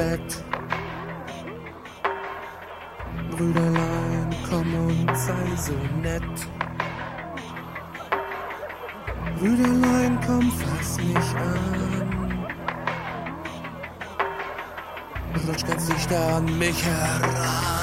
Bett. Brüderlein, komm und sei so nett. Brüderlein, komm, fass mich an. Rutsch ganz dicht an mich heran.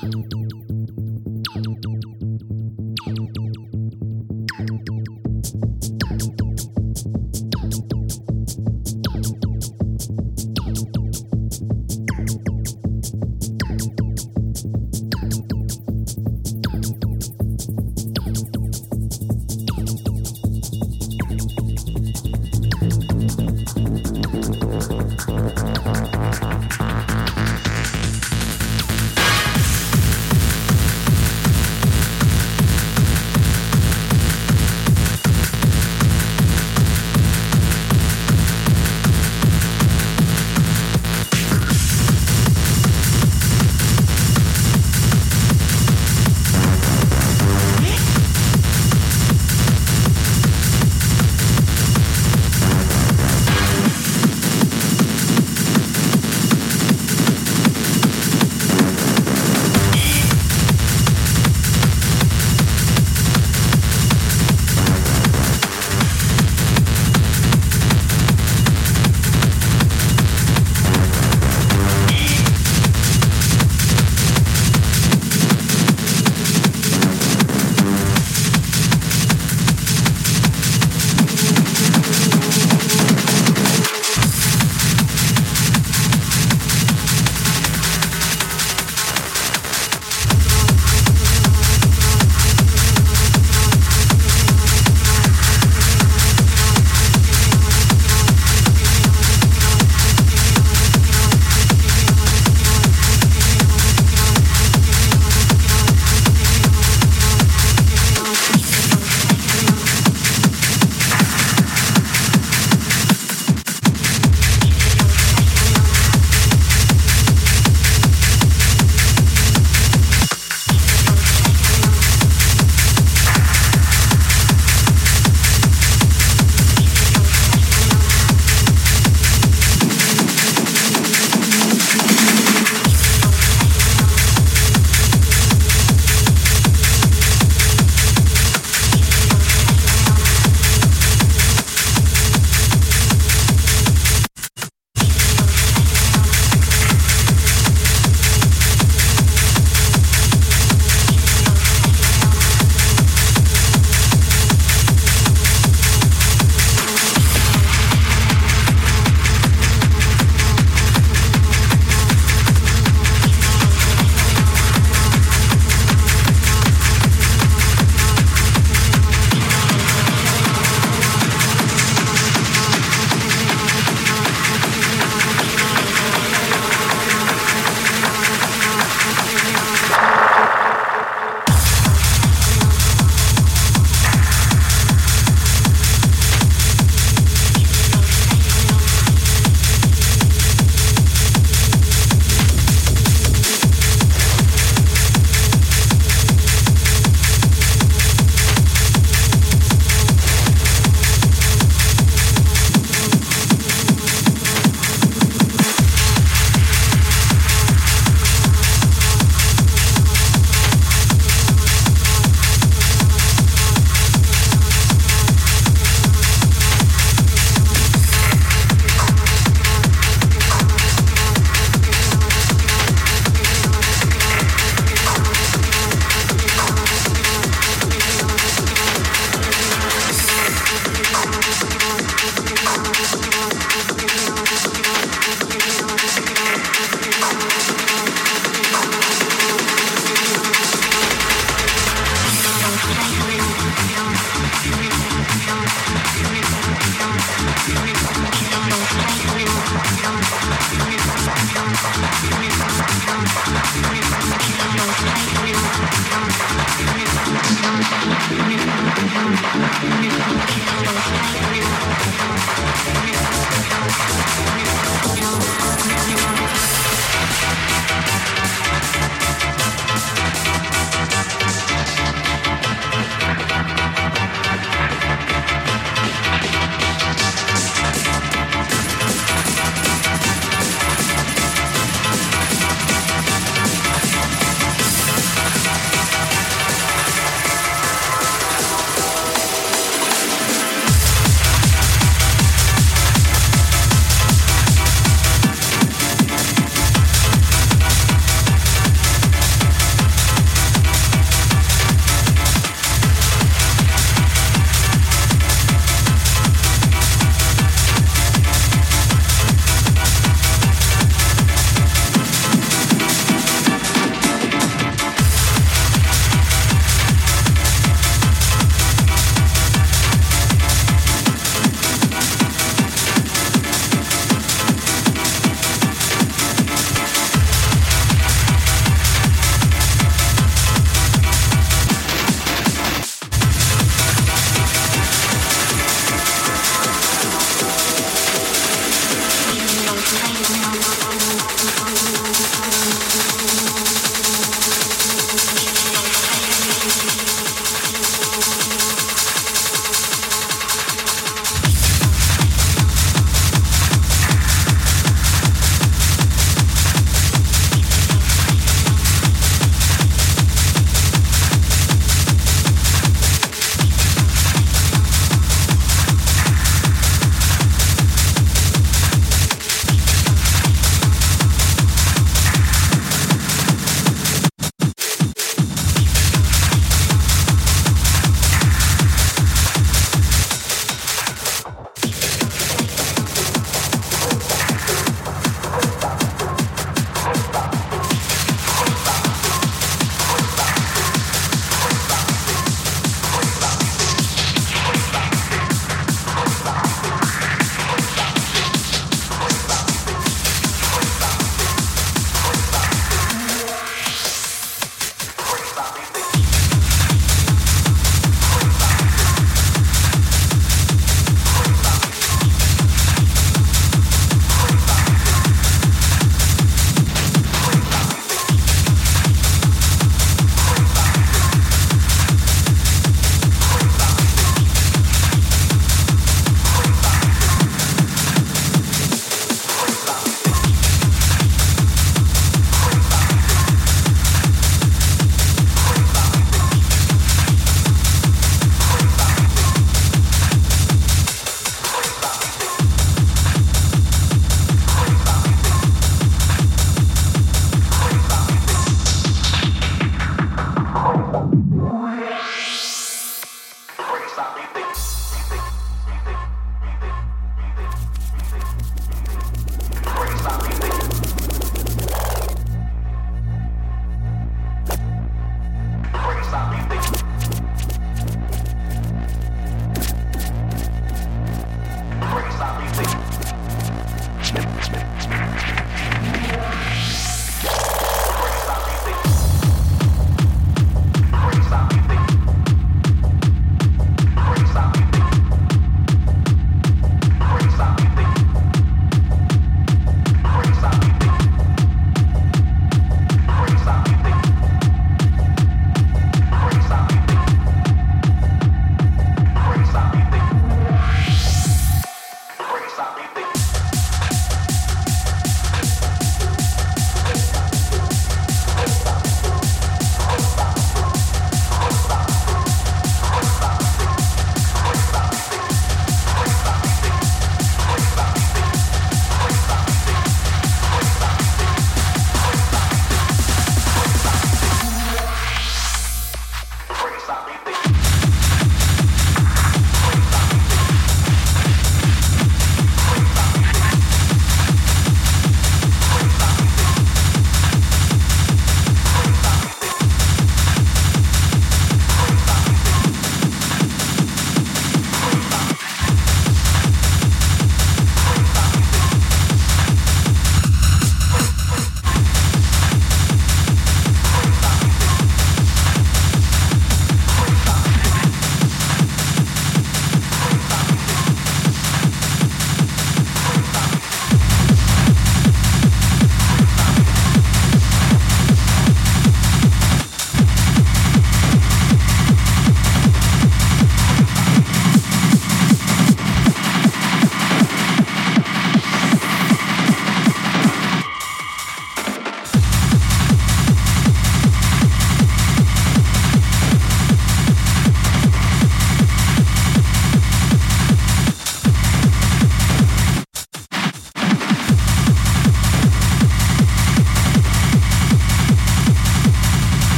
Sous-titrage